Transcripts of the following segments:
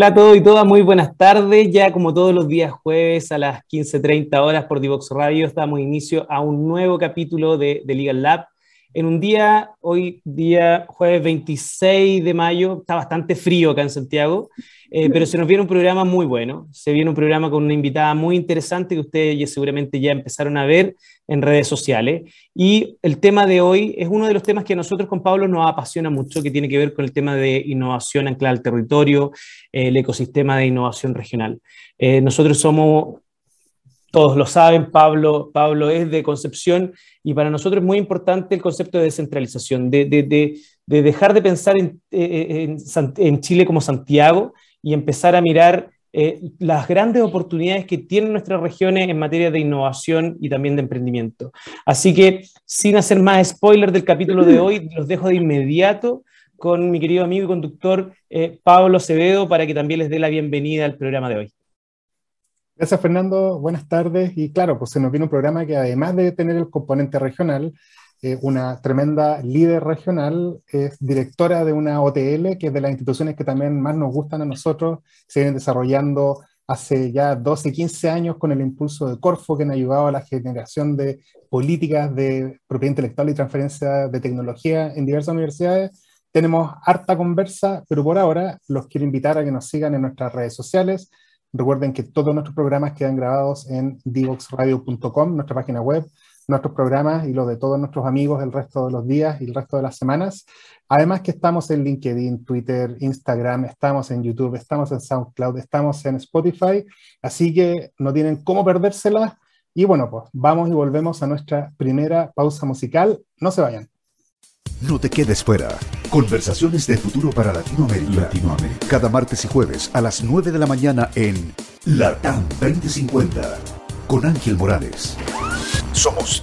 Hola a todos y todas, muy buenas tardes. Ya como todos los días jueves a las 15.30 horas por Divox Radio, damos inicio a un nuevo capítulo de, de Legal Lab en un día, hoy día jueves 26 de mayo, está bastante frío acá en Santiago, eh, pero se nos viene un programa muy bueno, se viene un programa con una invitada muy interesante que ustedes seguramente ya empezaron a ver en redes sociales. Y el tema de hoy es uno de los temas que a nosotros con Pablo nos apasiona mucho, que tiene que ver con el tema de innovación anclada al territorio, el ecosistema de innovación regional. Eh, nosotros somos todos lo saben, Pablo, Pablo es de Concepción y para nosotros es muy importante el concepto de descentralización, de, dejar de pensar eh, en, Chile como Santiago y empezar a mirar eh, las grandes oportunidades que tienen nuestras regiones en materia de innovación y también de emprendimiento. Así que, sin hacer más spoiler del capítulo de hoy, los dejo de inmediato con mi querido amigo y conductor eh, Pablo Acevedo para que también les dé la bienvenida al programa de hoy. Gracias, Fernando. Buenas tardes. Y claro, pues se nos viene un programa que además de tener el componente regional, eh, una tremenda líder regional, es directora de una OTL, que es de las instituciones que también más nos gustan a nosotros. Se vienen desarrollando hace ya 12, 15 años con el impulso de Corfo, que han ayudado a la generación de políticas de propiedad intelectual y transferencia de tecnología en diversas universidades. Tenemos harta conversa, pero por ahora los quiero invitar a que nos sigan en nuestras redes sociales Recuerden que todos nuestros programas quedan grabados en divoxradio.com, nuestra página web, nuestros programas y los de todos nuestros amigos el resto de los días y el resto de las semanas. Además que estamos en LinkedIn, Twitter, Instagram, estamos en YouTube, estamos en SoundCloud, estamos en Spotify, así que no tienen cómo perdérselas. Y bueno, pues vamos y volvemos a nuestra primera pausa musical. No se vayan. No te quedes fuera. Conversaciones de futuro para Latinoamérica. Latinoamérica. Cada martes y jueves a las 9 de la mañana en Latam 2050 con Ángel Morales. Somos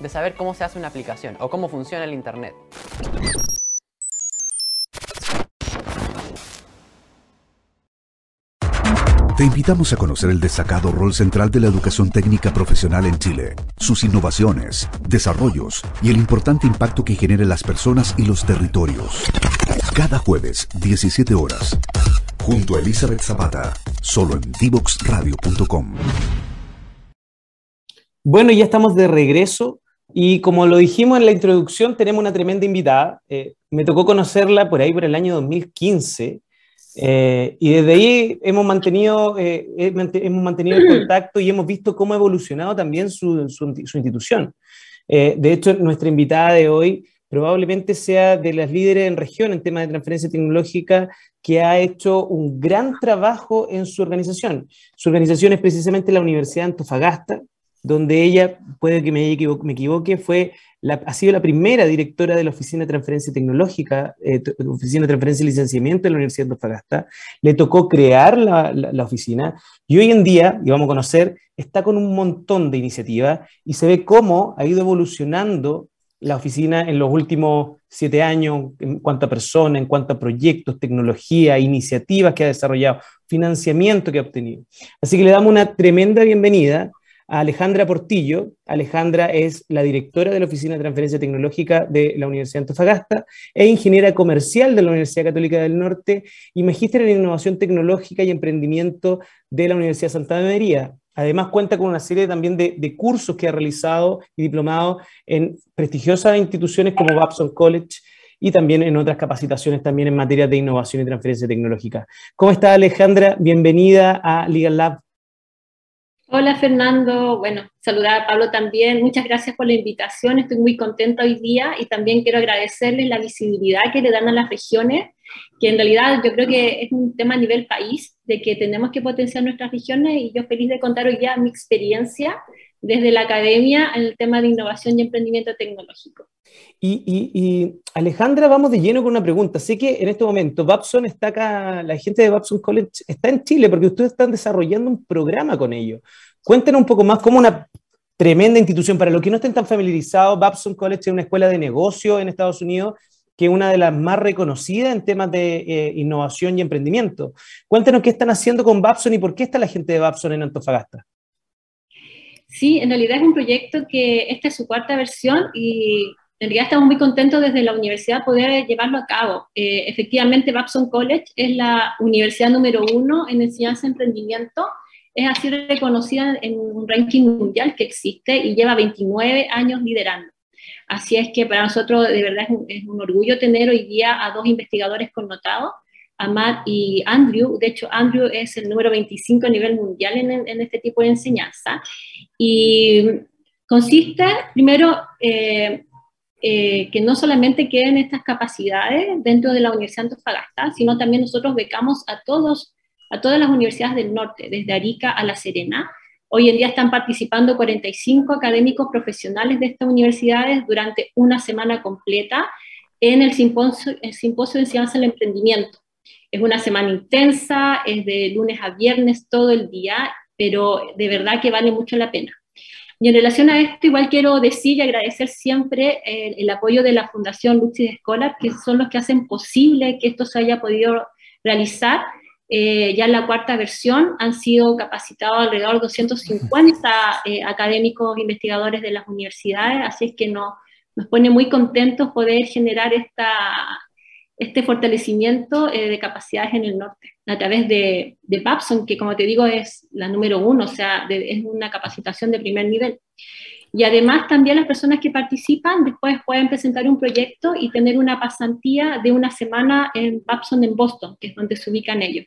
de saber cómo se hace una aplicación o cómo funciona el Internet. Te invitamos a conocer el destacado rol central de la educación técnica profesional en Chile, sus innovaciones, desarrollos y el importante impacto que genera en las personas y los territorios. Cada jueves, 17 horas, junto a Elizabeth Zapata, solo en divoxradio.com. Bueno, ya estamos de regreso y como lo dijimos en la introducción, tenemos una tremenda invitada. Eh, me tocó conocerla por ahí por el año 2015 eh, y desde ahí hemos mantenido, eh, hemos mantenido el contacto y hemos visto cómo ha evolucionado también su, su, institución. de hecho, nuestra invitada de hoy probablemente sea de las líderes en región en temas de transferencia tecnológica que ha hecho un gran trabajo en su organización. Su organización es precisamente la Universidad de Antofagasta, donde ella, puede que me equivoque, fue la, ha sido la primera directora de la Oficina de Transferencia Tecnológica, eh, Oficina de Transferencia y Licenciamiento de la Universidad de Antofagasta. Le tocó crear la, la, oficina y hoy en día, y vamos a conocer, está con un montón de iniciativas y se ve cómo ha ido evolucionando la oficina en los últimos siete años en cuanto a personas, en cuanto a proyectos, tecnología, iniciativas que ha desarrollado, financiamiento que ha obtenido. Así que le damos una tremenda bienvenida Alejandra Portillo. Alejandra es la directora de la Oficina de Transferencia Tecnológica de la Universidad de Antofagasta e ingeniera comercial de la Universidad Católica del Norte y magíster en innovación tecnológica y emprendimiento de la Universidad Santa María. Además cuenta con una serie también de, cursos que ha realizado y diplomado en prestigiosas instituciones como Babson College y también en otras capacitaciones también en materia de innovación y transferencia tecnológica. ¿Cómo está Alejandra? Bienvenida a Legal Lab. Hola Fernando, bueno, saludar a Pablo también. Muchas gracias por la invitación, estoy muy contenta hoy día y también quiero agradecerles la visibilidad que le dan a las regiones que en realidad yo creo que es un tema a nivel país, de que tenemos que potenciar nuestras regiones y yo feliz de contar hoy ya mi experiencia desde la academia en el tema de innovación y emprendimiento tecnológico. Y, Alejandra, vamos de lleno con una pregunta. Sé que en este momento Babson está acá, la gente de Babson College está en Chile porque ustedes están desarrollando un programa con ellos. Cuéntenos un poco más cómo una tremenda institución, para los que no estén tan familiarizados, Babson College es una escuela de negocio en Estados Unidos que es una de las más reconocidas en temas de eh, innovación y emprendimiento. Cuéntenos qué están haciendo con Babson y por qué está la gente de Babson en Antofagasta. Sí, en realidad es un proyecto que esta es su cuarta versión y en realidad estamos muy contentos desde la universidad poder llevarlo a cabo. Eh, efectivamente, Babson College es la universidad número uno en enseñanza de emprendimiento. Es así reconocida en un ranking mundial que existe y lleva 29 años liderando. Así es que para nosotros de verdad es un, es un orgullo tener hoy día a dos investigadores connotados a Matt y Andrew. De hecho, Andrew es el número 25 a nivel mundial en, en este tipo de enseñanza. Y consiste, primero, eh, eh, que no solamente queden estas capacidades dentro de la Universidad de Antofagasta, sino también nosotros becamos a, todos, a todas las universidades del norte, desde Arica a La Serena. Hoy en día están participando 45 académicos profesionales de estas universidades durante una semana completa en el simposio, el simposio de enseñanza del emprendimiento. Es una semana intensa, es de lunes a viernes todo el día, pero de verdad que vale mucho la pena. Y en relación a esto, igual quiero decir y agradecer siempre el, apoyo de la Fundación Luxis Scholar, que son los que hacen posible que esto se haya podido realizar. Eh, ya en la cuarta versión han sido capacitados alrededor de 250 eh, académicos investigadores de las universidades, así es que no, nos pone muy contentos poder generar esta, este fortalecimiento eh, de capacidades en el norte, a través de, de Babson, que como te digo es la número uno, o sea, es una capacitación de primer nivel. Y además también las personas que participan después pueden presentar un proyecto y tener una pasantía de una semana en Babson en Boston, que es donde se ubican ellos.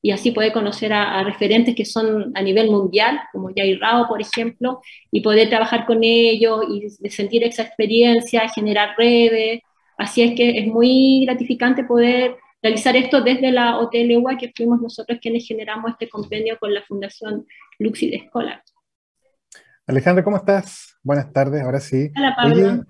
Y así puede conocer a, referentes que son a nivel mundial, como Jair Rao, por ejemplo, y poder trabajar con ellos y sentir esa experiencia, generar redes, Así es que es muy gratificante poder realizar esto desde la Hotel que fuimos nosotros quienes generamos este convenio con la Fundación Luxi de Scholar. Alejandra, ¿cómo estás? Buenas tardes, ahora sí. Hola, Pablo.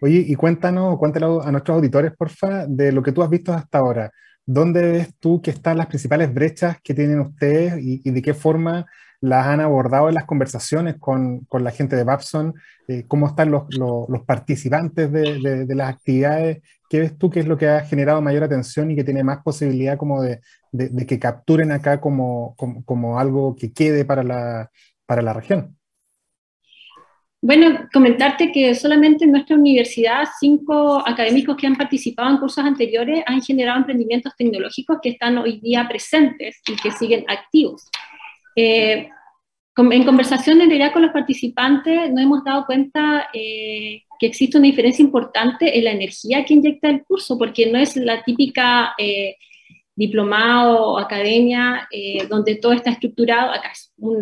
Oye, y cuéntanos, cuéntale a nuestros auditores, porfa, de lo que tú has visto hasta ahora. ¿Dónde ves tú que están las principales brechas que tienen ustedes y de qué forma las han abordado en las conversaciones con, con la gente de Babson, eh, cómo están los, los, participantes de, de, las actividades, ¿qué ves tú que es lo que ha generado mayor atención y que tiene más posibilidad como de, de que capturen acá como, como, como, algo que quede para la, para la región? Bueno, comentarte que solamente en nuestra universidad cinco académicos que han participado en cursos anteriores han generado emprendimientos tecnológicos que están hoy día presentes y que siguen activos. Eh, en conversaciones realidad con los participantes nos hemos dado cuenta eh, que existe una diferencia importante en la energía que inyecta el curso, porque no es la típica eh, diplomado o academia donde todo está estructurado, acá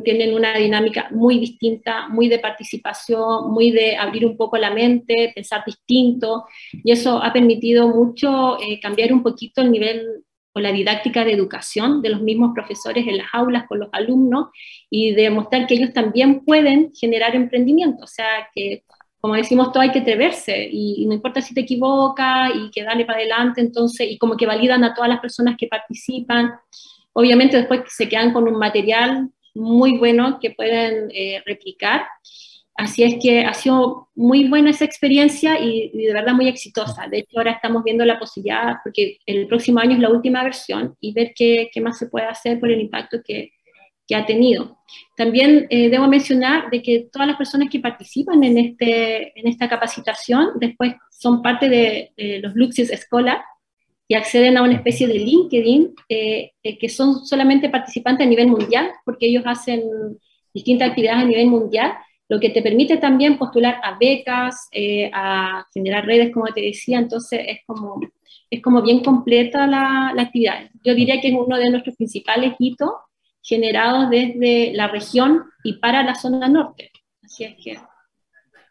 tienen una dinámica muy distinta, muy de participación, muy de abrir un poco la mente, pensar distinto, y eso ha permitido mucho cambiar un poquito el nivel con la didáctica de educación de los mismos profesores en las aulas con los alumnos y demostrar que ellos también pueden generar emprendimiento. O sea, que como decimos, todo hay que atreverse y, no importa si te equivocas y que dale para adelante, entonces, y como que validan a todas las personas que participan. Obviamente después se quedan con un material muy bueno que pueden eh, replicar Así es que ha sido muy buena esa experiencia y, de verdad muy exitosa. De hecho, ahora estamos viendo la posibilidad, porque el próximo año es la última versión, y ver qué, qué más se puede hacer por el impacto que, que ha tenido. También eh, debo mencionar de que todas las personas que participan en, este, en esta capacitación después son parte de, los Luxus Scholar y acceden a una especie de LinkedIn eh, eh, que son solamente participantes a nivel mundial, porque ellos hacen distintas actividades a nivel mundial lo que te permite también postular a becas, eh, a generar redes, como te decía, entonces es como, es como bien completa la, la, actividad. Yo diría que es uno de nuestros principales hitos generados desde la región y para la zona norte. Así es que...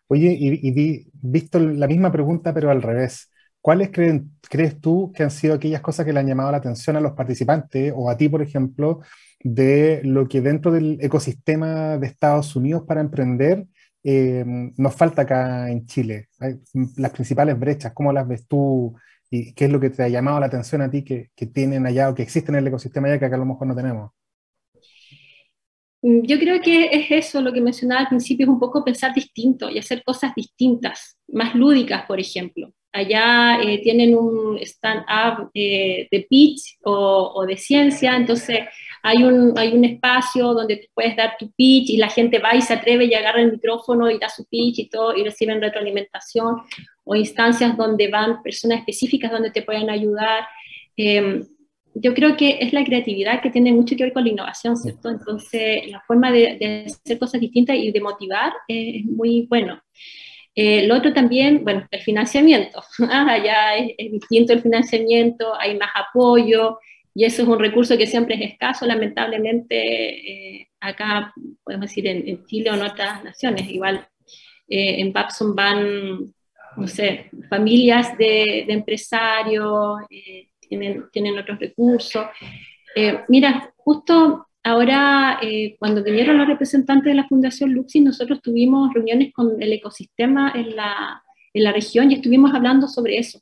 Oye, y, y visto la misma pregunta, pero al revés, ¿cuáles crees tú que han sido aquellas cosas que le han llamado la atención a los participantes o a ti, por ejemplo, de lo que dentro del ecosistema de Estados Unidos para emprender eh, nos falta acá en Chile? Las principales brechas, ¿cómo las ves tú? ¿Y qué es lo que te ha llamado la atención a ti que, que tienen allá o que existen en el ecosistema allá que acá a lo mejor no tenemos? Mm, yo creo que es eso lo que mencionaba al principio, es un poco pensar distinto y hacer cosas distintas, más lúdicas, por ejemplo. Allá eh, tienen un stand-up eh, de pitch o, o, de ciencia, entonces hay un, hay un espacio donde tú puedes dar tu pitch y la gente va y se atreve y agarra el micrófono y da su pitch y todo y reciben retroalimentación o instancias donde van personas específicas donde te pueden ayudar. Eh, yo creo que es la creatividad que tiene mucho que ver con la innovación, ¿cierto? Entonces, la forma de, hacer cosas distintas y de motivar es muy bueno. Eh, lo otro también, bueno, el financiamiento. Allá es, distinto el financiamiento, hay más apoyo y eso es un recurso que siempre es escaso, lamentablemente, eh, acá, podemos decir, en, Chile o en otras naciones. Igual eh, en Babson van, no sé, familias de, de empresarios tienen, otros recursos. Eh, mira, justo ahora, eh, cuando vinieron los representantes de la Fundación Luxis, nosotros tuvimos reuniones con el ecosistema en la, en la región y estuvimos hablando sobre eso,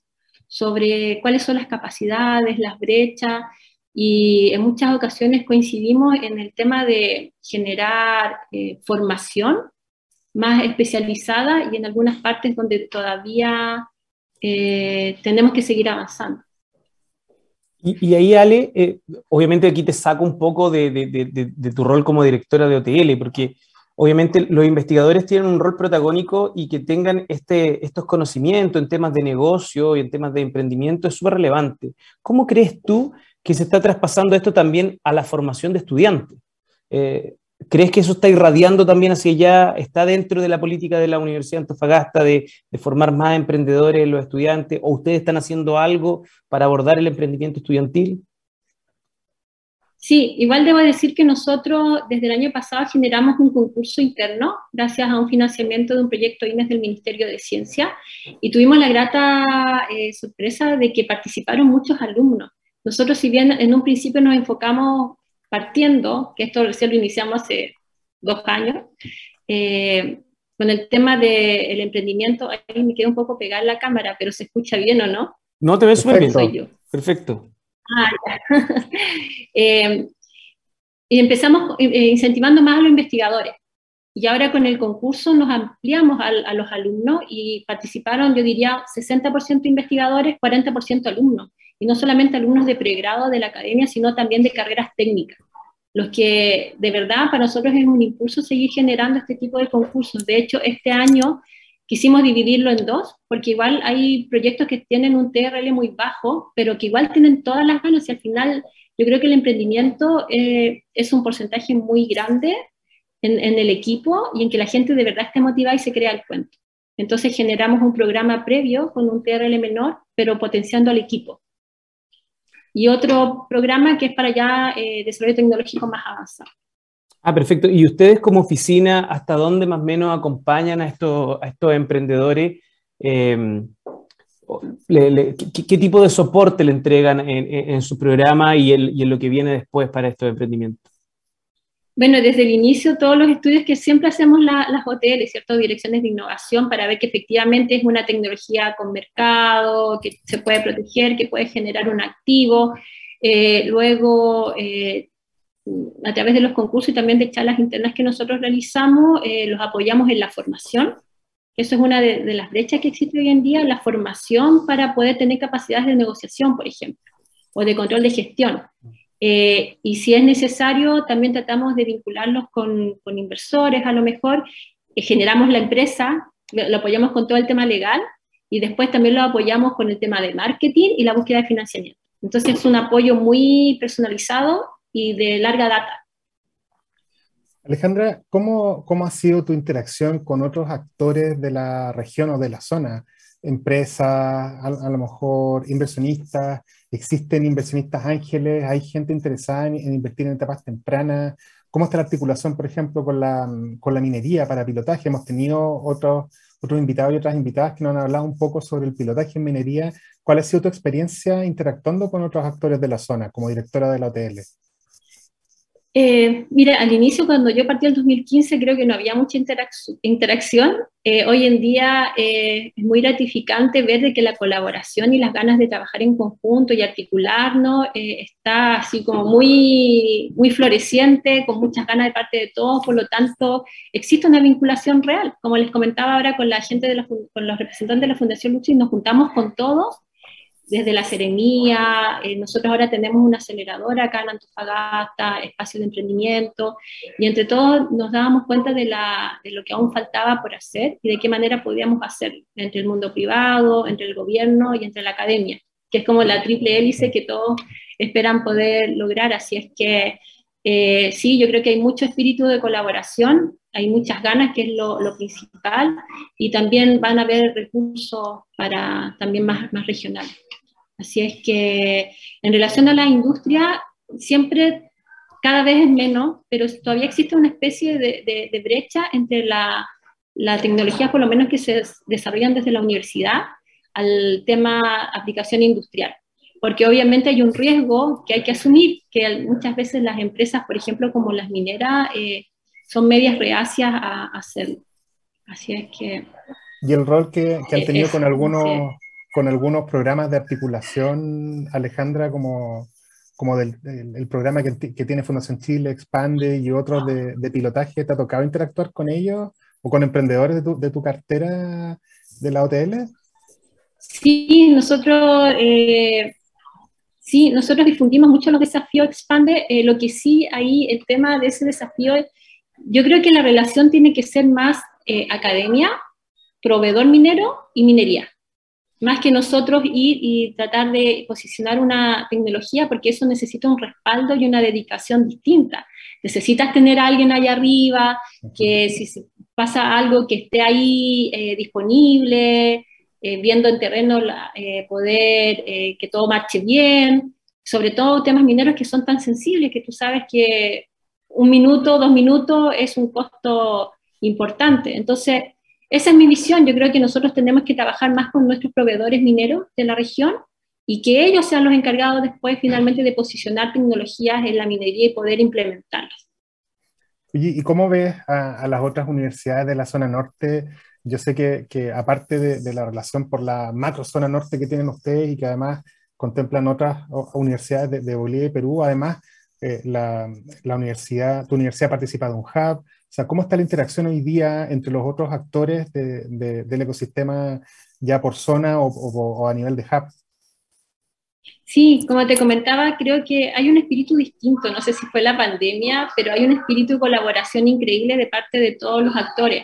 sobre cuáles son las capacidades, las brechas, y en muchas ocasiones coincidimos en el tema de generar eh, formación más especializada y en algunas partes donde todavía tenemos que seguir avanzando. Y, ahí, Ale, eh, obviamente aquí te saco un poco de, tu rol como directora de OTL, porque obviamente los investigadores tienen un rol protagónico y que tengan este, estos conocimientos en temas de negocio y en temas de emprendimiento es súper relevante. ¿Cómo crees tú que se está traspasando esto también a la formación de estudiantes? Eh, ¿Crees que eso está irradiando también hacia allá? ¿Está dentro de la política de la Universidad de Antofagasta de, formar más emprendedores los estudiantes? ¿O ustedes están haciendo algo para abordar el emprendimiento estudiantil? Sí, igual debo decir que nosotros desde el año pasado generamos un concurso interno gracias a un financiamiento de un proyecto INES del Ministerio de Ciencia y tuvimos la grata eh, sorpresa de que participaron muchos alumnos. Nosotros, si bien en un principio nos enfocamos partiendo, que esto recién lo iniciamos hace dos años, eh, con el tema del emprendimiento, ahí me queda un poco pegada la cámara, pero se escucha bien o no. No, te ves súper bien. Soy yo. Perfecto. Ah, eh, y empezamos eh, incentivando más a los investigadores. Y ahora con el concurso nos ampliamos a, a los alumnos y participaron, yo diría, 60% investigadores, 40% alumnos y no solamente alumnos de pregrado de la academia, sino también de carreras técnicas. Los que de verdad para nosotros es un impulso seguir generando este tipo de concursos. De hecho, este año quisimos dividirlo en dos, porque igual hay proyectos que tienen un TRL muy bajo, pero que igual tienen todas las ganas y al final yo creo que el emprendimiento eh, es un porcentaje muy grande en, en, el equipo y en que la gente de verdad esté motivada y se crea el cuento. Entonces generamos un programa previo con un TRL menor, pero potenciando al equipo y otro programa que es para ya eh, desarrollo tecnológico más avanzado. Ah, perfecto. ¿Y ustedes como oficina, hasta dónde más o menos acompañan a estos, a estos emprendedores? Eh, ¿qué, tipo de soporte le entregan en, su programa y, y, en lo que viene después para estos emprendimientos? Bueno, desde el inicio todos los estudios que siempre hacemos las OTL, ¿cierto? Direcciones de innovación para ver que efectivamente es una tecnología con mercado, que se puede proteger, que puede generar un activo. Eh, luego, eh, a través de los concursos y también de charlas internas que nosotros realizamos, eh, los apoyamos en la formación. Eso es una de, de las brechas que existe hoy en día, la formación para poder tener capacidades de negociación, por ejemplo, o de control de gestión. Eh, y si es necesario, también tratamos de vincularlos con, con inversores, a lo mejor eh, generamos la empresa, lo, apoyamos con todo el tema legal y después también lo apoyamos con el tema de marketing y la búsqueda de financiamiento. Entonces es un apoyo muy personalizado y de larga data. Alejandra, ¿cómo, ¿cómo ha sido tu interacción con otros actores de la región o de la zona? Empresas, a lo mejor inversionistas, ¿Existen inversionistas ángeles? ¿Hay gente interesada en, invertir en etapas tempranas? ¿Cómo está la articulación, por ejemplo, con la, con la minería para pilotaje? Hemos tenido otros, otros invitados y otras invitadas que nos han hablado un poco sobre el pilotaje en minería. ¿Cuál ha sido tu experiencia interactuando con otros actores de la zona como directora de la OTL? Eh, mira, al inicio, cuando yo partí el 2015, creo que no había mucha interacción. Eh, hoy en día eh, es muy gratificante ver de que la colaboración y las ganas de trabajar en conjunto y articularnos está así como muy, muy floreciente, con muchas ganas de parte de todos. Por lo tanto, existe una vinculación real. Como les comentaba ahora con la gente, de con los representantes de la Fundación Luchi, nos juntamos con todos desde la Seremía, eh, nosotros ahora tenemos una aceleradora acá en Antofagasta, espacio de emprendimiento, y entre todos nos dábamos cuenta de, la, de, lo que aún faltaba por hacer y de qué manera podíamos hacerlo entre el mundo privado, entre el gobierno y entre la academia, que es como la triple hélice que todos esperan poder lograr, así es que eh, sí, yo creo que hay mucho espíritu de colaboración, hay muchas ganas, que es lo, lo, principal, y también van a haber recursos para también más, más regionales. Así es que en relación a la industria, siempre cada vez es menos, pero todavía existe una especie de, brecha entre la, la, tecnología, por lo menos que se desarrollan desde la universidad, al tema aplicación industrial. Porque obviamente hay un riesgo que hay que asumir, que muchas veces las empresas, por ejemplo, como las mineras, eh, son medias reacias a, hacerlo. Así es que... ¿Y el rol que, que han tenido con algunos con algunos programas de articulación, Alejandra, como, como del el, programa que, tiene Fundación Chile, Expande y otros de, pilotaje, ¿te ha tocado interactuar con ellos o con emprendedores de tu, de tu cartera de la OTL? Sí, nosotros, eh, sí, nosotros difundimos mucho los desafíos Expande, eh, lo que sí ahí el tema de ese desafío, yo creo que la relación tiene que ser más eh, academia, proveedor minero y minería más que nosotros ir y tratar de posicionar una tecnología, porque eso necesita un respaldo y una dedicación distinta. Necesitas tener a alguien allá arriba, que si pasa algo que esté ahí eh, disponible, eh, viendo en terreno eh, poder que todo marche bien, sobre todo temas mineros que son tan sensibles que tú sabes que un minuto, dos minutos es un costo importante. Entonces, esa es mi visión. Yo creo que nosotros tenemos que trabajar más con nuestros proveedores mineros de la región y que ellos sean los encargados después finalmente de posicionar tecnologías en la minería y poder implementarlas. ¿Y cómo ves a, las otras universidades de la zona norte? Yo sé que, que aparte de, la relación por la macro zona norte que tienen ustedes y que además contemplan otras universidades de, Bolivia y Perú, además eh, la, la, universidad, tu universidad participa de un hub, o sea, ¿cómo está la interacción hoy día entre los otros actores del ecosistema ya por zona o, a nivel de hub? Sí, como te comentaba, creo que hay un espíritu distinto, no sé si fue la pandemia, pero hay un espíritu de colaboración increíble de parte de todos los actores.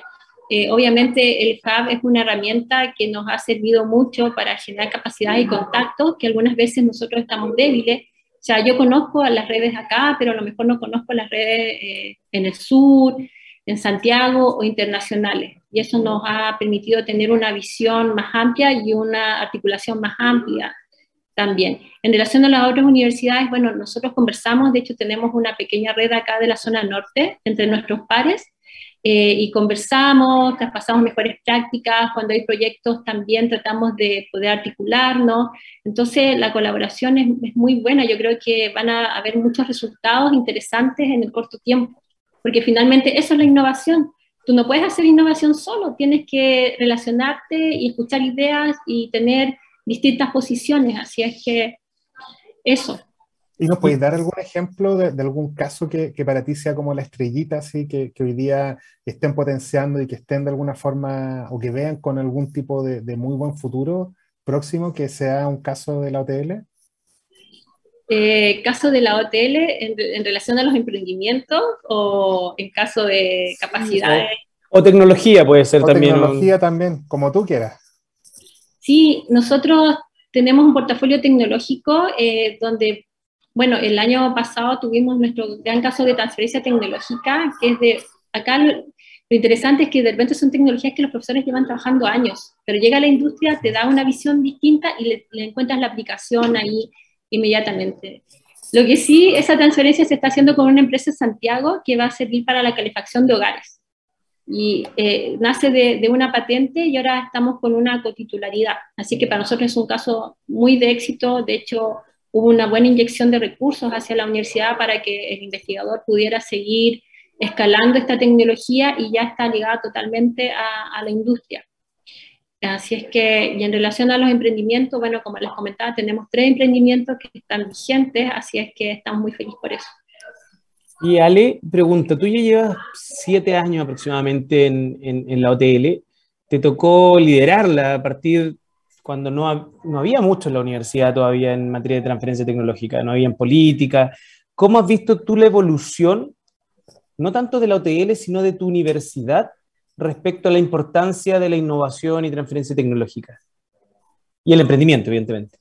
Eh, obviamente el hub es una herramienta que nos ha servido mucho para generar capacidad y contactos, que algunas veces nosotros estamos débiles. O sea, yo conozco a las redes acá, pero a lo mejor no conozco las redes eh, en el sur, en Santiago o internacionales. Y eso nos ha permitido tener una visión más amplia y una articulación más amplia también. En relación a las otras universidades, bueno, nosotros conversamos, de hecho tenemos una pequeña red acá de la zona norte entre nuestros pares eh, y conversamos, traspasamos mejores prácticas, cuando hay proyectos también tratamos de poder articularnos, entonces la colaboración es, es muy buena, yo creo que van a haber muchos resultados interesantes en el corto tiempo porque finalmente eso es la innovación. Tú no puedes hacer innovación solo, tienes que relacionarte y escuchar ideas y tener distintas posiciones, así es que eso. ¿Y nos puedes dar algún ejemplo de, algún caso que, para ti sea como la estrellita, así que, que, hoy día estén potenciando y que estén de alguna forma o que vean con algún tipo de, de muy buen futuro próximo que sea un caso de la OTL? Eh, caso de la OTL en, relación a los emprendimientos o en caso de capacidades. O, tecnología puede ser también. Tecnología también, como tú quieras. Sí, nosotros tenemos un portafolio tecnológico eh, donde, bueno, el año pasado tuvimos nuestro gran caso de transferencia tecnológica, que es de, acá lo, interesante es que de repente son tecnologías que los profesores llevan trabajando años, pero llega a la industria, te da una visión distinta y le, le encuentras la aplicación ahí inmediatamente. Lo que sí, esa transferencia se está haciendo con una empresa en Santiago que va a servir para la calefacción de hogares. y eh, nace de, una patente y ahora estamos con una cotitularidad. Así que para nosotros es un caso muy de éxito. De hecho, hubo una buena inyección de recursos hacia la universidad para que el investigador pudiera seguir escalando esta tecnología y ya está ligada totalmente a la industria. Así es que, y en relación a los emprendimientos, bueno, como les comentaba, tenemos tres emprendimientos que están vigentes, así es que estamos muy felices por eso. Y Ale, pregunta, tú ya llevas siete años aproximadamente en, en, la OTL, te tocó liderarla a partir cuando no, no, había mucho en la universidad todavía en materia de transferencia tecnológica, no había en política. ¿Cómo has visto tú la evolución, no tanto de la OTL, sino de tu universidad respecto a la importancia de la innovación y transferencia tecnológica? Y el emprendimiento, evidentemente.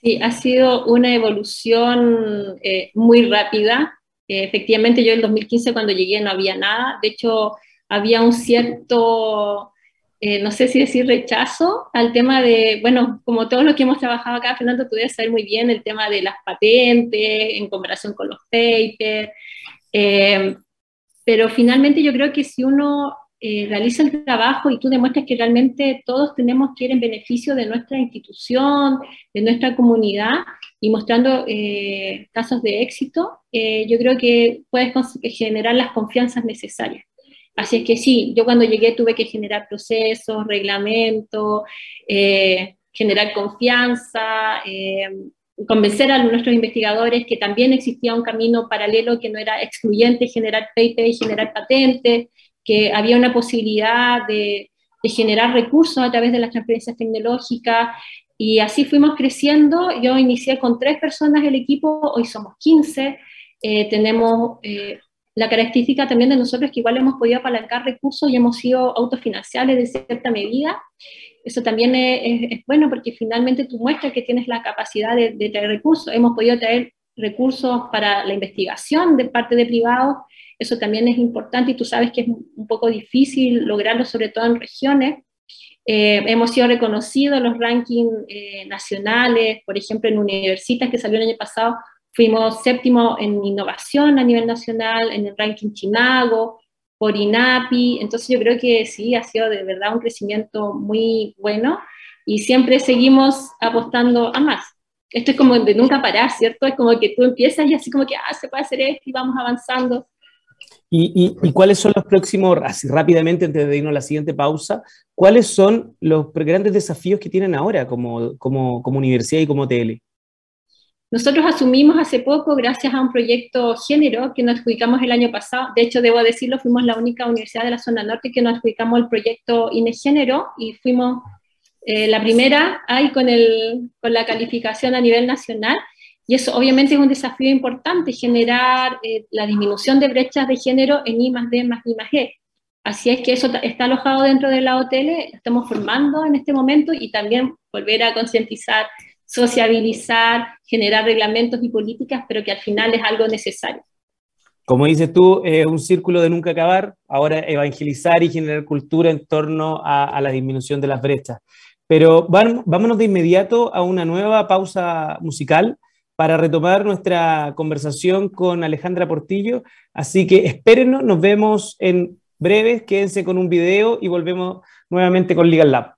Sí, ha sido una evolución eh, muy rápida. Eh, efectivamente, yo en 2015 cuando llegué no había nada. De hecho, había un cierto, eh, no sé si decir rechazo al tema de, bueno, como todos los que hemos trabajado acá, Fernando, tú debes saber muy bien el tema de las patentes en comparación con los papers. Eh, pero finalmente yo creo que si uno eh, realiza el trabajo y tú demuestras que realmente todos tenemos que ir en beneficio de nuestra institución, de nuestra comunidad, y mostrando eh, casos de éxito, eh, yo creo que puedes generar las confianzas necesarias. Así es que sí, yo cuando llegué tuve que generar procesos, reglamentos, eh, generar confianza, eh, convencer a nuestros investigadores que también existía un camino paralelo que no era excluyente generar paper generar patentes, que había una posibilidad de, de generar recursos a través de las transferencias tecnológicas y así fuimos creciendo. Yo inicié con tres personas el equipo, hoy somos 15. Eh, tenemos eh, la característica también de nosotros que igual hemos podido apalancar recursos y hemos sido autofinanciables de cierta medida. Eso también es, es, bueno porque finalmente tú muestras que tienes la capacidad de, de, traer recursos. Hemos podido traer recursos para la investigación de parte de privados. Eso también es importante y tú sabes que es un poco difícil lograrlo, sobre todo en regiones. Eh, hemos sido reconocidos en los rankings eh, nacionales, por ejemplo, en Universitas, que salió el año pasado, fuimos séptimo en innovación a nivel nacional, en el ranking Chinago, por INAPI, entonces yo creo que sí, ha sido de verdad un crecimiento muy bueno y siempre seguimos apostando a más. Esto es como de nunca parar, ¿cierto? Es como que tú empiezas y así como que, ah, se puede hacer esto y vamos avanzando. ¿Y, y, y cuáles son los próximos, así rápidamente antes de irnos a la siguiente pausa, cuáles son los grandes desafíos que tienen ahora como, como, como universidad y como TL? Nosotros asumimos hace poco, gracias a un proyecto género que nos adjudicamos el año pasado, de hecho, debo decirlo, fuimos la única universidad de la zona norte que nos adjudicamos el proyecto INE Género y fuimos eh, la primera ahí con, el, con la calificación a nivel nacional. Y eso obviamente es un desafío importante, generar eh, la disminución de brechas de género en I más D más I más E. Así es que eso está alojado dentro de la OTL, estamos formando en este momento y también volver a concientizar, sociabilizar, generar reglamentos y políticas, pero que al final es algo necesario. Como dices tú, es un círculo de nunca acabar, ahora evangelizar y generar cultura en torno a, la disminución de las brechas. Pero van, vámonos de inmediato a una nueva pausa musical para retomar nuestra conversación con Alejandra Portillo. Así que espérenos, nos vemos en breves, quédense con un video y volvemos nuevamente con Legal Lab.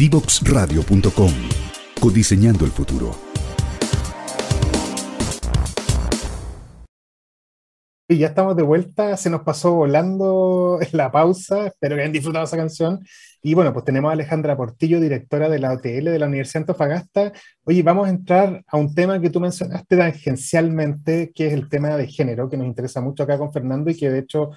Divoxradio.com. Codiseñando el futuro. Y ya estamos de vuelta, se nos pasó volando la pausa, espero que hayan disfrutado esa canción. Y bueno, pues tenemos a Alejandra Portillo, directora de la OTL de la Universidad de Antofagasta. Oye, vamos a entrar a un tema que tú mencionaste tangencialmente, que es el tema de género, que nos interesa mucho acá con Fernando y que de hecho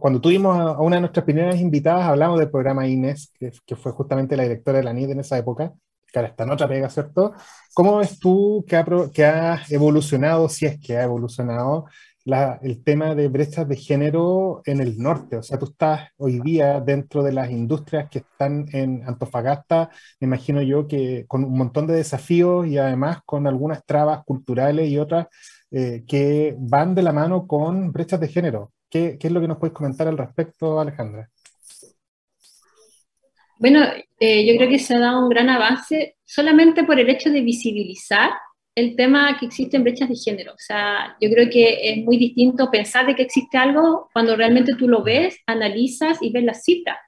cuando tuvimos a una de nuestras primeras invitadas hablamos del programa Inés, que, que fue justamente la directora de la NID en esa época. que ahora está en otra pega, ¿cierto? ¿Cómo ves tú que ha, que ha evolucionado, si es que ha evolucionado, el tema de brechas de género en el norte. O sea, tú estás hoy día dentro de las industrias que están en Antofagasta, me imagino yo que con un montón de desafíos y además con algunas trabas culturales y otras eh, que van de la mano con brechas de género. ¿Qué, ¿Qué, es lo que nos puedes comentar al respecto, Alejandra? Bueno, eh, yo creo que se ha dado un gran avance solamente por el hecho de visibilizar el tema que existen brechas de género. O sea, yo creo que es muy distinto pensar de que existe algo cuando realmente tú lo ves, analizas y ves las cifras.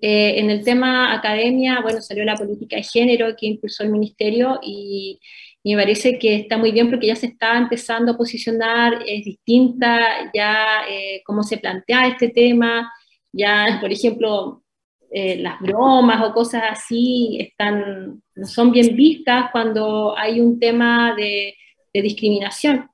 Eh, en el tema academia, bueno, salió la política de género que impulsó el ministerio y, me parece que está muy bien porque ya se está empezando a posicionar, es distinta ya eh, cómo se plantea este tema, ya, por ejemplo, eh, las bromas o cosas así están, no son bien vistas cuando hay un tema de, discriminación.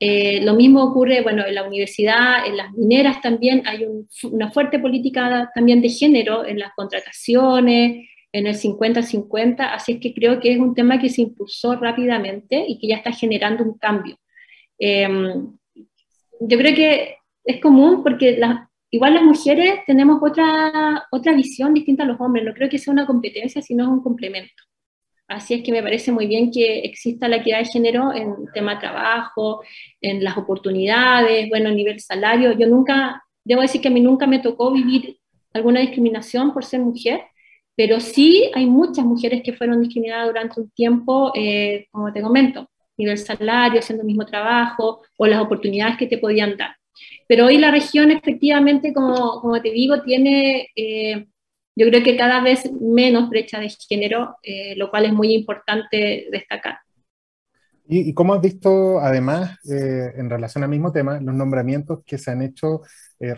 Eh, lo mismo ocurre, bueno, en la universidad, en las mineras también hay una fuerte política también de género en las contrataciones, en el 50-50, así es que creo que es un tema que se impulsó rápidamente y que ya está generando un cambio. Em, yo creo que es común porque igual las mujeres tenemos otra, otra visión distinta a los hombres. No creo que sea una competencia, sino un complemento. Así es que me parece muy bien que exista la equidad de género en tema trabajo, en las oportunidades, bueno, a nivel salario. Yo nunca, debo decir que a mí nunca me tocó vivir alguna discriminación por ser mujer, pero sí hay muchas mujeres que fueron discriminadas durante un tiempo, eh, como te comento, nivel salario, haciendo el mismo trabajo o las oportunidades que te podían dar. Pero hoy la región efectivamente, como, te digo, tiene, eh, yo creo que cada vez menos brecha de género, eh, lo cual es muy importante destacar. ¿Y, cómo has visto, además, en relación al mismo tema, los nombramientos que se han hecho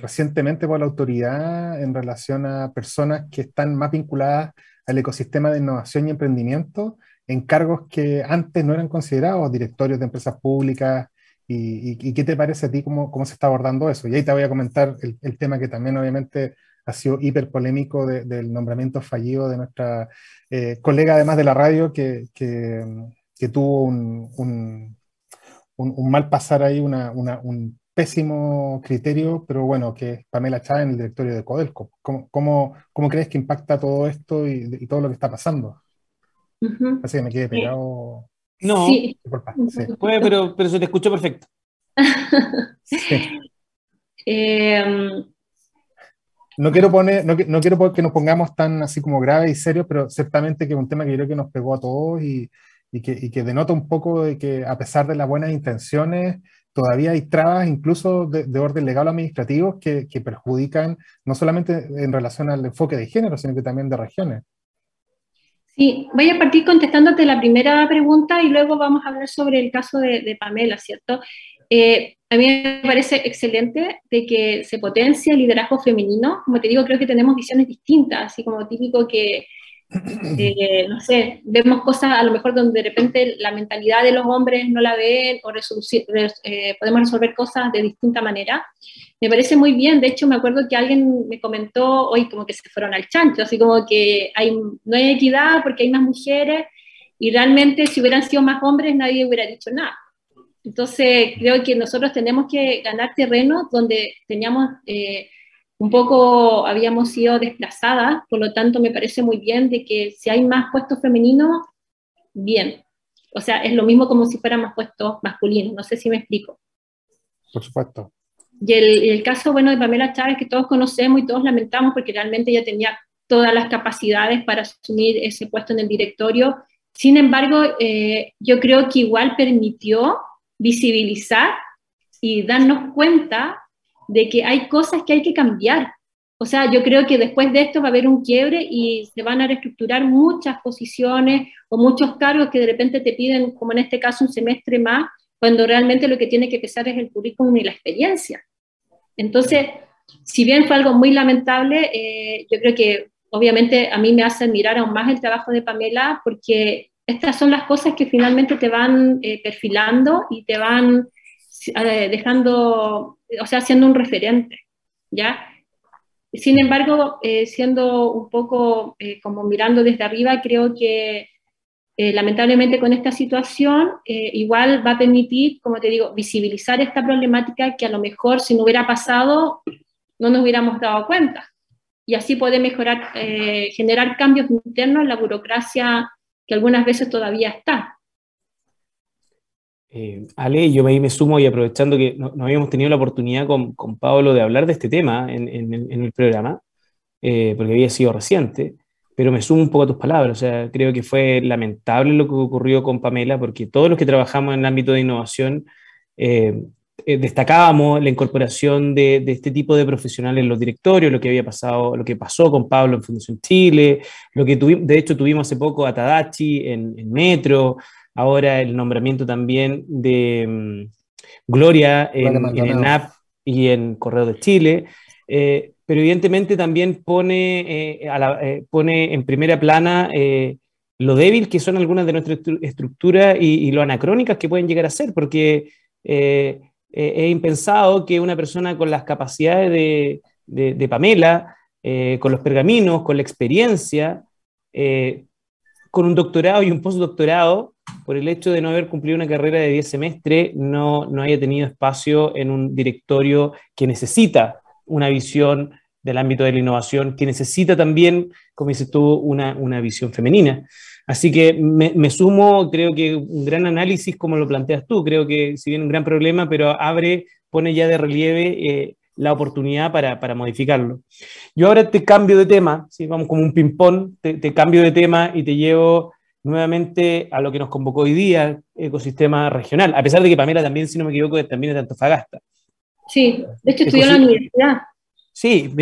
recientemente por la autoridad en relación a personas que están más vinculadas al ecosistema de innovación y emprendimiento en cargos que antes no eran considerados directorios de empresas públicas, ¿Y, qué te parece a ti cómo, cómo, se está abordando eso? Y ahí te voy a comentar el, tema que también obviamente ha sido hiper polémico del nombramiento fallido de nuestra eh, colega, además de la radio, que, que, tuvo un, un, un, mal pasar ahí, una, un pésimo criterio, pero bueno, que es Pamela Chávez en el directorio de Codelco. ¿Cómo, cómo, cómo crees que impacta todo esto y, todo lo que está pasando? Así que me quedé pegado. No, Puede, pero, pero se te escuchó perfecto. Em, no quiero poner, no, no, quiero que nos pongamos tan así como graves y serios, pero ciertamente que es un tema que yo creo que nos pegó a todos y, y, que, y, que, denota un poco de que a pesar de las buenas intenciones, todavía hay trabas incluso de, de orden legal o administrativo que, que, perjudican no solamente en relación al enfoque de género, sino que también de regiones. Sí, voy a partir contestándote la primera pregunta y luego vamos a hablar sobre el caso de, Pamela, ¿cierto? Eh, a mí me parece excelente de que se potencie el liderazgo femenino. Como te digo, creo que tenemos visiones distintas, así como típico que eh, no sé, vemos cosas a lo mejor donde de repente la mentalidad de los hombres no la ven o eh, podemos resolver cosas de distinta manera. Me parece muy bien, de hecho me acuerdo que alguien me comentó hoy como que se fueron al chancho, así como que hay, no hay equidad porque hay más mujeres y realmente si hubieran sido más hombres nadie hubiera dicho nada. Entonces creo que nosotros tenemos que ganar terreno donde teníamos... Eh, un poco habíamos sido desplazadas, por lo tanto me parece muy bien de que si hay más puestos femeninos, bien. O sea, es lo mismo como si fueran más puestos masculinos, no sé si me explico. Por supuesto. Y el, caso, bueno, de Pamela Chávez, que todos conocemos y todos lamentamos porque realmente ella tenía todas las capacidades para asumir ese puesto en el directorio. Sin embargo, eh, yo creo que igual permitió visibilizar y darnos cuenta de que hay cosas que hay que cambiar. O sea, yo creo que después de esto va a haber un quiebre y se van a reestructurar muchas posiciones o muchos cargos que de repente te piden, como en este caso, un semestre más, cuando realmente lo que tiene que pesar es el currículum y la experiencia. Entonces, si bien fue algo muy lamentable, eh, yo creo que obviamente a mí me hace admirar aún más el trabajo de Pamela porque estas son las cosas que finalmente te van eh, perfilando y te van eh, dejando, o sea, siendo un referente, ¿ya? Sin embargo, eh, siendo un poco eh, como mirando desde arriba, creo que eh, lamentablemente con esta situación, eh, igual va a permitir, como te digo, visibilizar esta problemática que a lo mejor si no hubiera pasado, no nos hubiéramos dado cuenta. Y así poder mejorar, eh, generar cambios internos en la burocracia que algunas veces todavía está. Ale, yo ahí me sumo y aprovechando que no, habíamos tenido la oportunidad con, con, Pablo de hablar de este tema en, en, en el programa, porque había sido reciente pero me sumo un poco a tus palabras. O sea, creo que fue lamentable lo que ocurrió con Pamela, porque todos los que trabajamos en el ámbito de innovación eh, eh, destacábamos la incorporación de, este tipo de profesionales en los directorios, lo que había pasado, lo que pasó con Pablo en Fundación Chile, lo que tuvimos, de hecho tuvimos hace poco a Tadachi en, Metro, ahora el nombramiento también de mm, Gloria en, en ENAP y en Correo de Chile. Eh, pero evidentemente también pone, eh, eh, pone en primera plana lo débil que son algunas de nuestras estructuras y, lo anacrónicas que pueden llegar a ser, porque es impensado que una persona con las capacidades de, de, Pamela, con los pergaminos, con la experiencia, con un doctorado y un postdoctorado, por el hecho de no haber cumplido una carrera de 10 semestres, no, no haya tenido espacio en un directorio que necesita una visión del ámbito de la innovación que necesita también, como dices tú, una, una visión femenina. Así que me, sumo, creo que un gran análisis como lo planteas tú, creo que si bien un gran problema, pero abre, pone ya de relieve eh, la oportunidad para, para, modificarlo. Yo ahora te cambio de tema, ¿sí? vamos como un ping-pong, te, te, cambio de tema y te llevo nuevamente a lo que nos convocó hoy día, ecosistema regional, a pesar de que Pamela también, si no me equivoco, también es de Antofagasta. Sí, de hecho estudió en la universidad. Sí,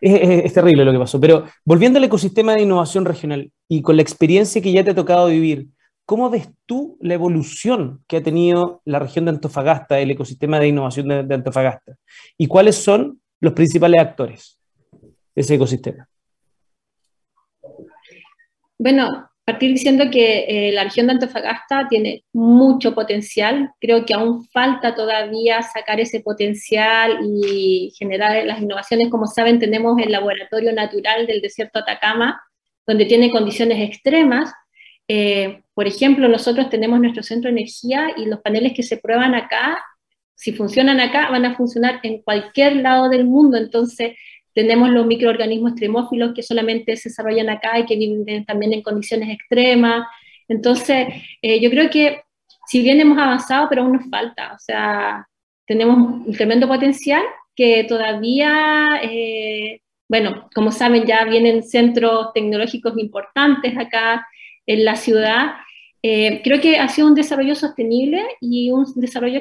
es, terrible lo que pasó. Pero volviendo al ecosistema de innovación regional y con la experiencia que ya te ha tocado vivir, ¿cómo ves tú la evolución que ha tenido la región de Antofagasta, el ecosistema de innovación de Antofagasta? ¿Y cuáles son los principales actores de ese ecosistema? Bueno, partir diciendo que eh, la región de Antofagasta tiene mucho potencial. Creo que aún falta todavía sacar ese potencial y generar las innovaciones. Como saben, tenemos el laboratorio natural del desierto Atacama, donde tiene condiciones extremas. Eh, por ejemplo, nosotros tenemos nuestro centro de energía y los paneles que se prueban acá, si funcionan acá, van a funcionar en cualquier lado del mundo. Entonces, tenemos los microorganismos extremófilos que solamente se desarrollan acá y que viven también en condiciones extremas. Entonces, eh, yo creo que si bien hemos avanzado, pero aún nos falta. O sea, tenemos un tremendo potencial que todavía, eh, bueno, como saben, ya vienen centros tecnológicos importantes acá en la ciudad. Eh, creo que ha sido un desarrollo sostenible y un desarrollo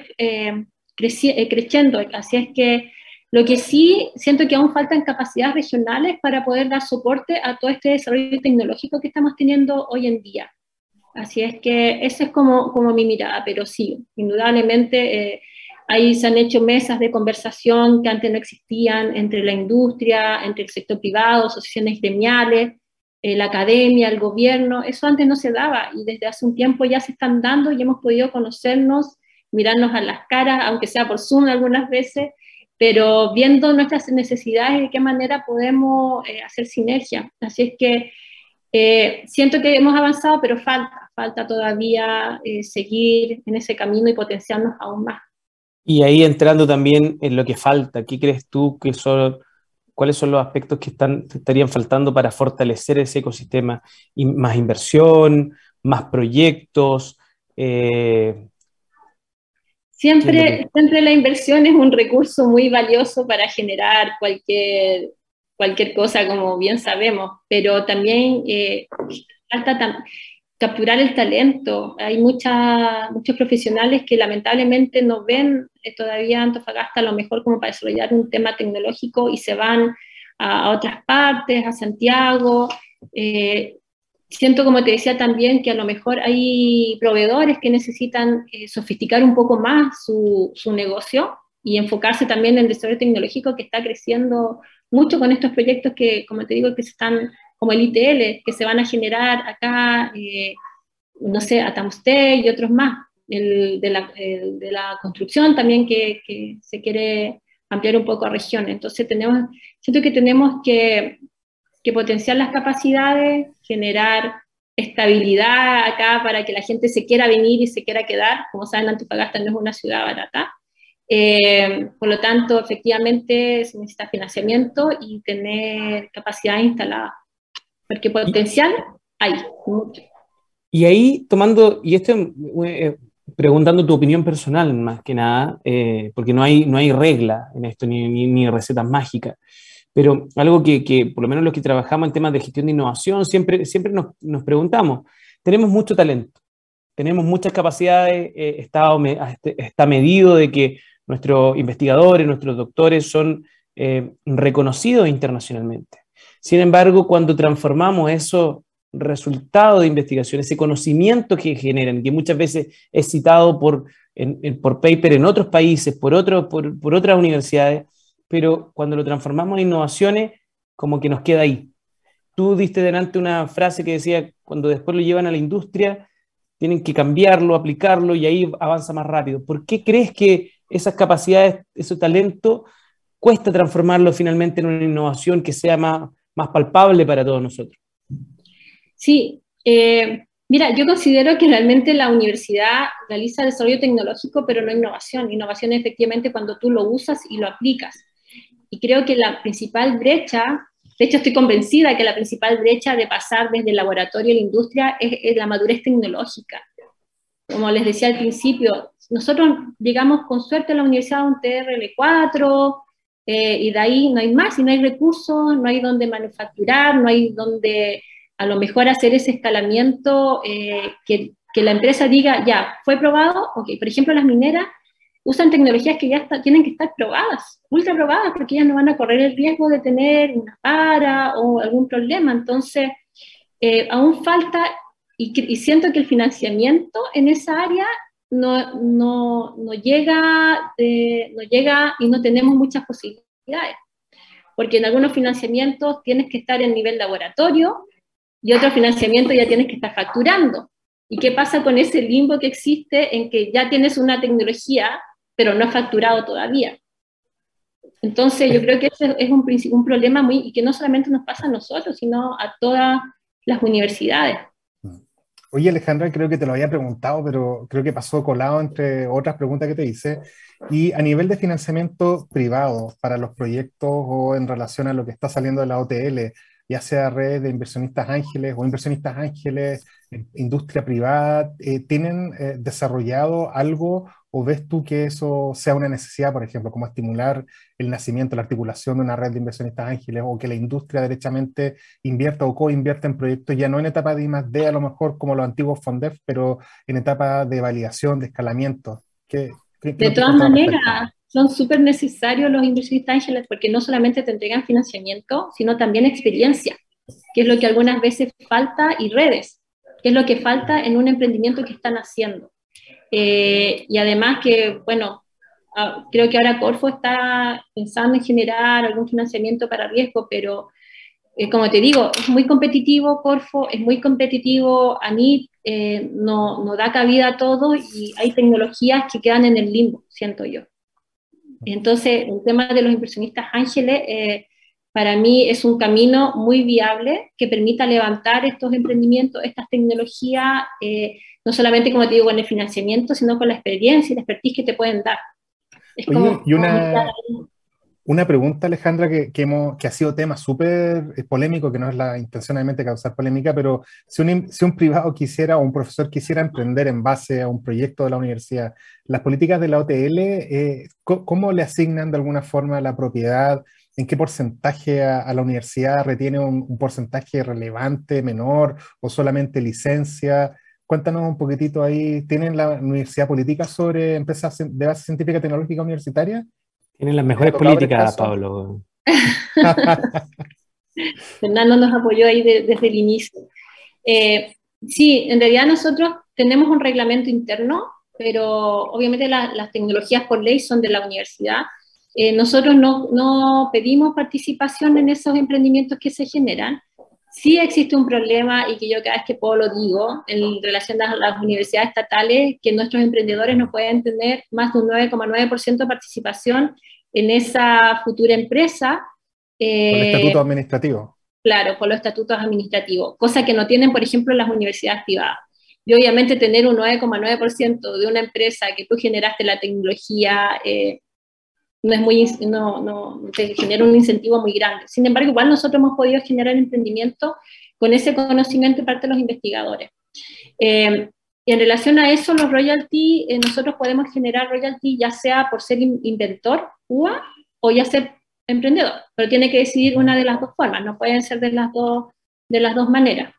creciendo. Así es que lo que sí siento que aún faltan capacidades regionales para poder dar soporte a todo este desarrollo tecnológico que estamos teniendo hoy en día. Así es que esa es como, como mi mirada, pero sí, indudablemente eh, ahí se han hecho mesas de conversación que antes no existían entre la industria, entre el sector privado, asociaciones gremiales, eh, la academia, el gobierno, eso antes no se daba y desde hace un tiempo ya se están dando y hemos podido conocernos, mirarnos a las caras, aunque sea por Zoom algunas veces, pero viendo nuestras necesidades y de qué manera podemos eh, hacer sinergia. Así es que eh, siento que hemos avanzado, pero falta, falta todavía eh, seguir en ese camino y potenciarnos aún más. Y ahí entrando también en lo que falta, ¿qué crees tú que son, cuáles son los aspectos que están, estarían faltando para fortalecer ese ecosistema? Y más inversión, más proyectos, Siempre, siempre la inversión es un recurso muy valioso para generar cualquier, cualquier cosa, como bien sabemos, pero también eh, falta capturar el talento. Hay mucha, muchos profesionales que lamentablemente no ven eh, todavía Antofagasta a lo mejor como para desarrollar un tema tecnológico y se van a, otras partes, a Santiago. Eh, siento, como te decía también, que a lo mejor hay proveedores que necesitan eh, sofisticar un poco más su, su, negocio y enfocarse también en el desarrollo tecnológico que está creciendo mucho con estos proyectos que, como te digo, que se están, como el ITL, que se van a generar acá, eh, no sé, Atamusté y otros más, el de, la, de, la, construcción también que, que se quiere ampliar un poco a regiones. Entonces tenemos, siento que tenemos que que potenciar las capacidades, generar estabilidad acá para que la gente se quiera venir y se quiera quedar. Como saben, Antofagasta no es una ciudad barata. Eh, por lo tanto, efectivamente, se necesita financiamiento y tener capacidad instalada, porque potencial hay mucho. Y ahí, tomando, y esto eh, preguntando tu opinión personal más que nada, eh, porque no hay, no hay regla en esto, ni, ni, recetas mágicas, pero algo que, que, por lo menos los que trabajamos en temas de gestión de innovación, siempre, siempre nos, nos preguntamos, tenemos mucho talento, tenemos muchas capacidades, eh, está, este, está medido de que nuestros investigadores, nuestros doctores son eh, reconocidos internacionalmente. Sin embargo, cuando transformamos eso resultado de investigación, ese conocimiento que generan, que muchas veces es citado por, por paper en otros países, por, por, por otras universidades, pero cuando lo transformamos en innovaciones, como que nos queda ahí. Tú diste delante una frase que decía, cuando después lo llevan a la industria, tienen que cambiarlo, aplicarlo y ahí avanza más rápido. ¿Por qué crees que esas capacidades, ese talento, cuesta transformarlo finalmente en una innovación que sea más, más palpable para todos nosotros? Sí, eh, mira, yo considero que realmente la universidad realiza desarrollo tecnológico, pero no innovación. Innovación es efectivamente cuando tú lo usas y lo aplicas. Y creo que la principal brecha, de hecho estoy convencida que la principal brecha de pasar desde el laboratorio a la industria es, la madurez tecnológica. Como les decía al principio, nosotros llegamos con suerte a la universidad a un TRL4, eh, y de ahí no hay más, y no hay recursos, no hay donde manufacturar, no hay donde a lo mejor hacer ese escalamiento, eh, que, que, la empresa diga, ya, fue probado, ok, por ejemplo, las mineras usan tecnologías que ya tienen que estar probadas, ultra probadas, porque ellas no van a correr el riesgo de tener una para o algún problema, entonces eh, aún falta, y, y, siento que el financiamiento en esa área no, no, no llega, no llega y no tenemos muchas posibilidades porque en algunos financiamientos tienes que estar en nivel laboratorio, y otro financiamiento ya tienes que estar facturando. ¿Y qué pasa con ese limbo que existe en que ya tienes una tecnología, pero no has facturado todavía? Entonces, yo creo que ese es un, un problema muy, y que no solamente nos pasa a nosotros, sino a todas las universidades. Oye, Alejandra, creo que te lo había preguntado, pero creo que pasó colado entre otras preguntas que te hice. Y a nivel de financiamiento privado para los proyectos o en relación a lo que está saliendo de la OTL, ya sea redes de inversionistas ángeles o inversionistas ángeles, industria privada, eh, ¿tienen eh, desarrollado algo o ves tú que eso sea una necesidad, por ejemplo, como estimular el nacimiento, la articulación de una red de inversionistas ángeles o que la industria derechamente invierta o co-invierta en proyectos ya no en etapa de I+D, a lo mejor como los antiguos FONDEF, pero en etapa de validación, de escalamiento? ¿Qué, de todas maneras, son súper necesarios los inversionistas ángeles porque no solamente te entregan financiamiento, sino también experiencia, que es lo que algunas veces falta, y redes, que es lo que falta en un emprendimiento que están haciendo. Eh, y además que, bueno, ah, creo que ahora Corfo está pensando en generar algún financiamiento para riesgo, pero eh, como te digo, es muy competitivo Corfo, es muy competitivo, a mí eh, no, no da cabida a todo y hay tecnologías que quedan en el limbo, siento yo. Entonces, el tema de los inversionistas ángeles, eh, para mí es un camino muy viable que permita levantar estos emprendimientos, estas tecnologías, eh, no solamente, como te digo, con el financiamiento, sino con la experiencia y la expertise que te pueden dar. y una, una pregunta, Alejandra, que, que, hemos, que ha sido tema súper eh, polémico, que no es la intención obviamente causar polémica, pero si un, si un privado quisiera o un profesor quisiera emprender en base a un proyecto de la universidad, las políticas de la OTL, eh, ¿cómo le asignan de alguna forma la propiedad? ¿En qué porcentaje a, la universidad retiene un, porcentaje relevante, menor o solamente licencia? Cuéntanos un poquitito ahí. ¿Tienen la universidad política sobre empresas de base científica tecnológica universitaria? Tienen las mejores políticas, Pablo. Fernando nos apoyó ahí desde el inicio. Eh, sí, en realidad nosotros tenemos un reglamento interno, pero obviamente las tecnologías por ley son de la universidad. Eh, nosotros no, no, pedimos participación en esos emprendimientos que se generan. Sí existe un problema, y que yo cada vez que puedo lo digo, en relación a las universidades estatales, que nuestros emprendedores no pueden tener más de un 9,9% de participación en esa futura empresa. el estatuto administrativo. claro, con los estatutos administrativos, cosa que no tienen, por ejemplo, las universidades privadas. Y obviamente tener un 9,9% de una empresa que tú generaste la tecnología eh, no es muy, no, no, te genera un incentivo muy grande. Sin embargo, igual nosotros hemos podido generar emprendimiento con ese conocimiento de parte de los investigadores. Eh, y en relación a eso, los royalty, eh, nosotros podemos generar royalty ya sea por ser inventor, UA, o ya ser emprendedor, pero tiene que decidir una de las dos formas, no pueden ser de las dos, de las dos maneras.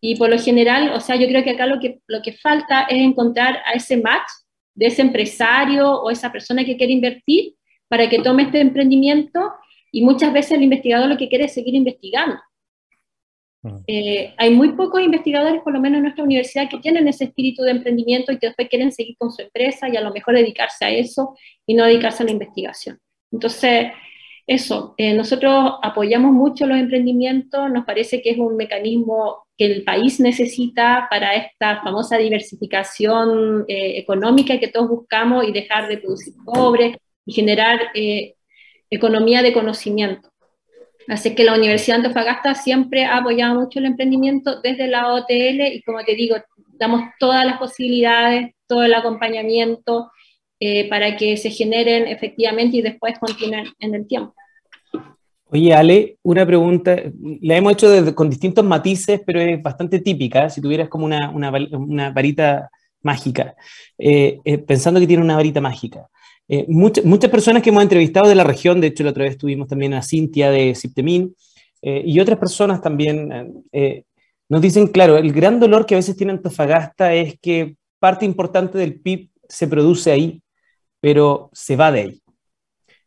Y por lo general, o sea, yo creo que acá lo que, lo que falta es encontrar a ese match de ese empresario o esa persona que quiere invertir para que tome este emprendimiento y muchas veces el investigador lo que quiere es seguir investigando. Mm. Eh, hay muy pocos investigadores, por lo menos en nuestra universidad, que tienen ese espíritu de emprendimiento y que después quieren seguir con su empresa y a lo mejor dedicarse a eso y no dedicarse a la investigación. Entonces, eso, eh, nosotros apoyamos mucho los emprendimientos, nos parece que es un mecanismo que el país necesita para esta famosa diversificación eh, económica que todos buscamos y dejar de producir cobre y generar economía de conocimiento. Así que la Universidad de Antofagasta siempre ha apoyado mucho el emprendimiento desde la OTL y como te digo, damos todas las posibilidades, todo el acompañamiento eh, para que se generen efectivamente y después continúen en el tiempo. Oye, Ale, una pregunta, la hemos hecho con distintos matices, pero es bastante típica, si tuvieras como una, una, varita mágica, eh, eh, pensando que tiene una varita mágica. Eh, muchas personas que hemos entrevistado de la región, de hecho la otra vez tuvimos también a Cintia de Siptemín, eh, y otras personas también eh, nos dicen, claro, el gran dolor que a veces tiene Antofagasta es que parte importante del PIB se produce ahí, pero se va de ahí.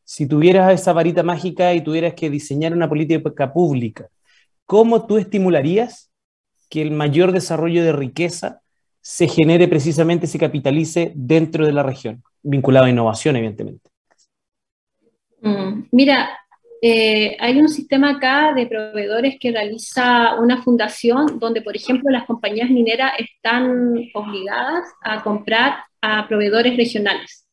Si tuvieras esa varita mágica y tuvieras que diseñar una política pública, ¿cómo tú estimularías que el mayor desarrollo de riqueza se genere precisamente, se capitalice dentro de la región? Vinculado a innovación, evidentemente. Mm, mira, eh, hay un sistema acá de proveedores que realiza una fundación donde, por ejemplo, las compañías mineras están obligadas a comprar a proveedores regionales.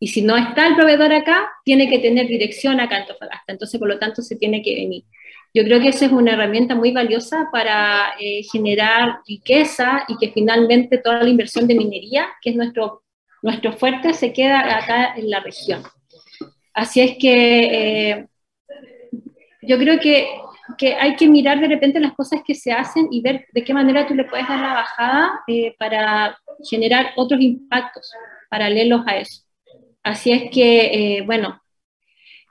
Y si no está el proveedor acá, tiene que tener dirección acá en Antofagasta. Entonces, por lo tanto, se tiene que venir. Yo creo que esa es una herramienta muy valiosa para eh, generar riqueza y que finalmente toda la inversión de minería, que es nuestro nuestro fuerte se queda acá en la región. Así es que eh, yo creo que, que, hay que mirar de repente las cosas que se hacen y ver de qué manera tú le puedes dar la bajada eh, para generar otros impactos paralelos a eso. Así es que, eh, bueno,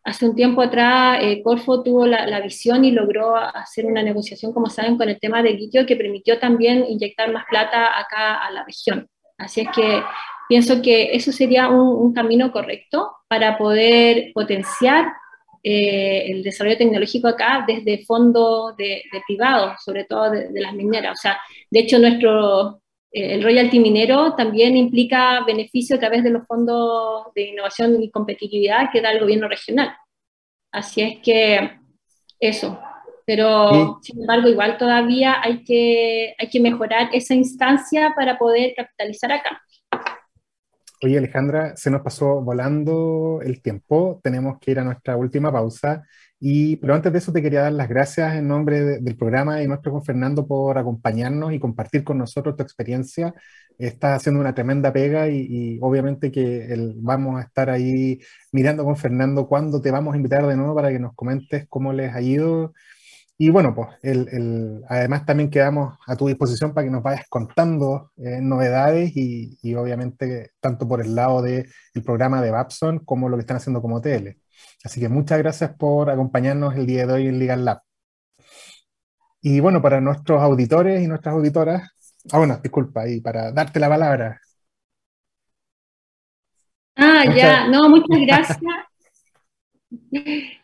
hace un tiempo atrás Corfo tuvo la, la, visión y logró hacer una negociación, como saben, con el tema del litio que permitió también inyectar más plata acá a la región. Así es que Pienso que eso sería un, camino correcto para poder potenciar eh, el desarrollo tecnológico acá desde fondos de, privados, sobre todo de, las mineras. O sea, de hecho, nuestro, eh, el royalty minero también implica beneficio a través de los fondos de innovación y competitividad que da el gobierno regional. Así es que eso. Pero, sin embargo, igual todavía hay que, hay que mejorar esa instancia para poder capitalizar acá. Oye, Alejandra, se nos pasó volando el tiempo, tenemos que ir a nuestra última pausa, y, pero antes de eso te quería dar las gracias en nombre del programa y nuestro con Fernando por acompañarnos y compartir con nosotros tu experiencia. Estás haciendo una tremenda pega y, obviamente que vamos a estar ahí mirando con Fernando cuándo te vamos a invitar de nuevo para que nos comentes cómo les ha ido y bueno, pues el, además también quedamos a tu disposición para que nos vayas contando eh, novedades y, y, obviamente tanto por el lado del programa de Babson como lo que están haciendo como TL. Así que muchas gracias por acompañarnos el día de hoy en Legal Lab. Y bueno, para nuestros auditores y nuestras auditoras, ah, bueno, disculpa, y para darte la palabra. Ah, ya, no, muchas gracias.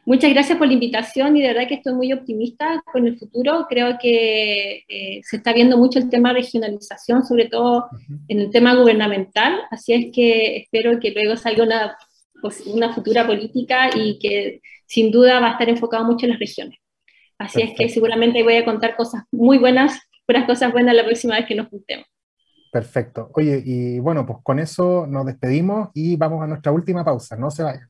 Muchas gracias por la invitación y de verdad que estoy muy optimista con el futuro. Creo que eh, se está viendo mucho el tema de regionalización, sobre todo en el tema gubernamental, así es que espero que luego salga una, pues, una futura política y que sin duda va a estar enfocado mucho en las regiones. Así es que seguramente voy a contar cosas muy buenas, puras cosas buenas la próxima vez que nos juntemos. Perfecto. Oye, y bueno, pues con eso nos despedimos y vamos a nuestra última pausa. No se vayan.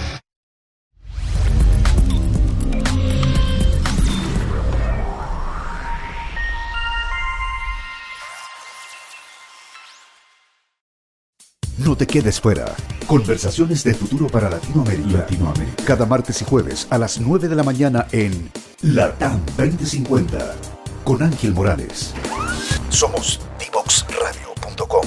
No te quedes fuera. Conversaciones de futuro para Latinoamérica. Latinoamérica. Cada martes y jueves a las 9 de la mañana en Latam 2050 con Ángel Morales. Somos divoxradio.com.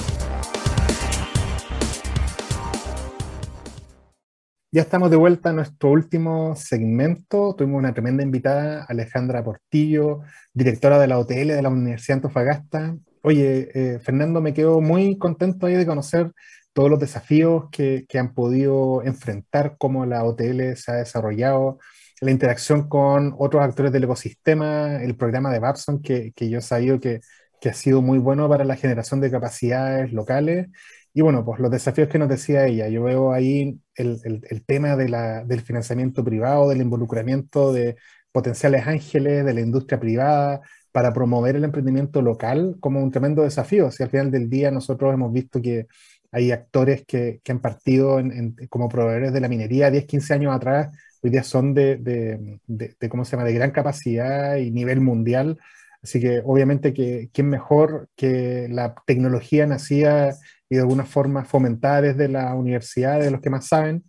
Ya estamos de vuelta a nuestro último segmento. Tuvimos una tremenda invitada, Alejandra Portillo, directora de la OTL de la Universidad de Antofagasta. Oye, eh, Fernando, me quedo muy contento ahí de conocer todos los desafíos que, han podido enfrentar, cómo la OTL se ha desarrollado, la interacción con otros actores del ecosistema, el programa de Babson, que, yo he sabido que, ha sido muy bueno para la generación de capacidades locales. Y bueno, pues los desafíos que nos decía ella, yo veo ahí el, tema del financiamiento privado, del involucramiento de potenciales ángeles, de la industria privada, para promover el emprendimiento local como un tremendo desafío. Si al final del día nosotros hemos visto que hay actores que, han partido como proveedores de la minería 10, 15 años atrás, hoy día son de, ¿cómo se llama?, de gran capacidad y nivel mundial. Así que obviamente que quién mejor que la tecnología nacida y de alguna forma fomentada desde la universidad, de los que más saben.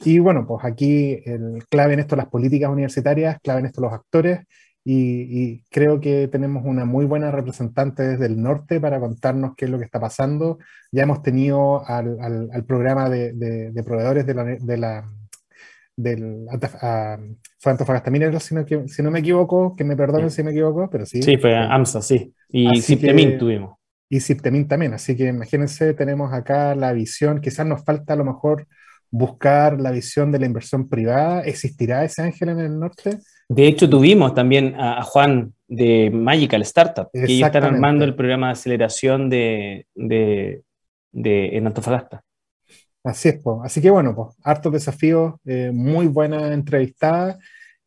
Y bueno, pues aquí el clave en esto las políticas universitarias, clave en esto los actores y, creo que tenemos una muy buena representante desde el norte para contarnos qué es lo que está pasando. Ya hemos tenido al, al, programa de, de, proveedores de la, de la del fue Antofagasta Mineros, si no, si no me equivoco, que me perdonen si me equivoco, pero sí. Sí, fue AMSA, sí. Y Ciptemin tuvimos. Y Ciptemin también, así que imagínense, tenemos acá la visión, quizás nos falta a lo mejor buscar la visión de la inversión privada. ¿Existirá ese ángel en el norte? De hecho, tuvimos también a, Juan de Magical Startup, que ellos están armando el programa de aceleración de, de, en Antofagasta. Así es, pues. así que bueno, pues, hartos desafíos, eh, muy buena entrevistada.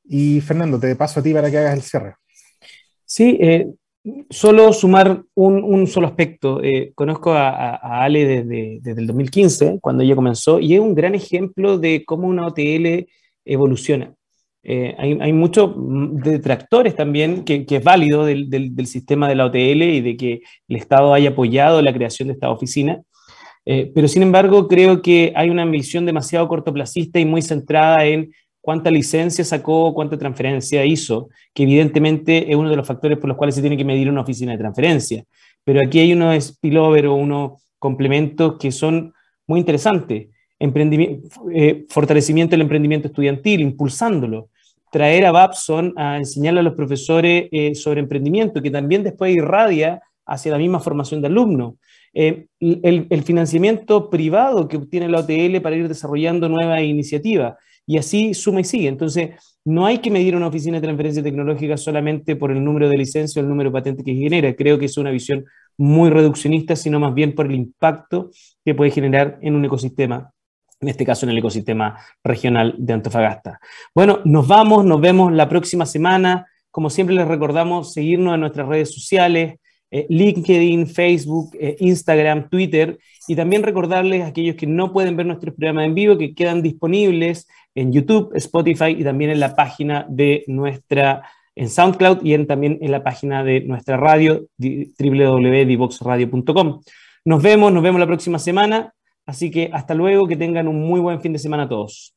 Y Fernando, te paso a ti para que hagas el cierre. Sí, eh, solo sumar un, un solo aspecto. Eh, conozco a, a, Ale desde, desde, el 2015, cuando ella comenzó, y es un gran ejemplo de cómo una OTL evoluciona. Eh, hay, hay muchos detractores también, que, es válido del, del, sistema de la OTL y de que el Estado haya apoyado la creación de esta oficina. Eh, pero sin embargo, creo que hay una visión demasiado cortoplacista y muy centrada en cuánta licencia sacó, cuánta transferencia hizo, que evidentemente es uno de los factores por los cuales se tiene que medir una oficina de transferencia. Pero aquí hay unos spillover o unos complementos que son muy interesantes. Eh, fortalecimiento del emprendimiento estudiantil, impulsándolo traer a Babson a enseñarle a los profesores eh, sobre emprendimiento, que también después irradia hacia la misma formación de alumnos. Eh, el, financiamiento privado que obtiene la OTL para ir desarrollando nuevas iniciativas. Y así suma y sigue. Entonces, no hay que medir una oficina de transferencia tecnológica solamente por el número de licencia o el número de patentes que genera. Creo que es una visión muy reduccionista, sino más bien por el impacto que puede generar en un ecosistema en este caso en el ecosistema regional de Antofagasta. Bueno, nos vamos, nos vemos la próxima semana. Como siempre les recordamos seguirnos en nuestras redes sociales, eh, LinkedIn, Facebook, eh, Instagram, Twitter, y también recordarles a aquellos que no pueden ver nuestros programas en vivo que quedan disponibles en YouTube, Spotify y también en la página de nuestra, en SoundCloud y también en la página de nuestra radio, www.divoxradio.com. Nos vemos, nos vemos la próxima semana. Así que hasta luego, que tengan un muy buen fin de semana a todos.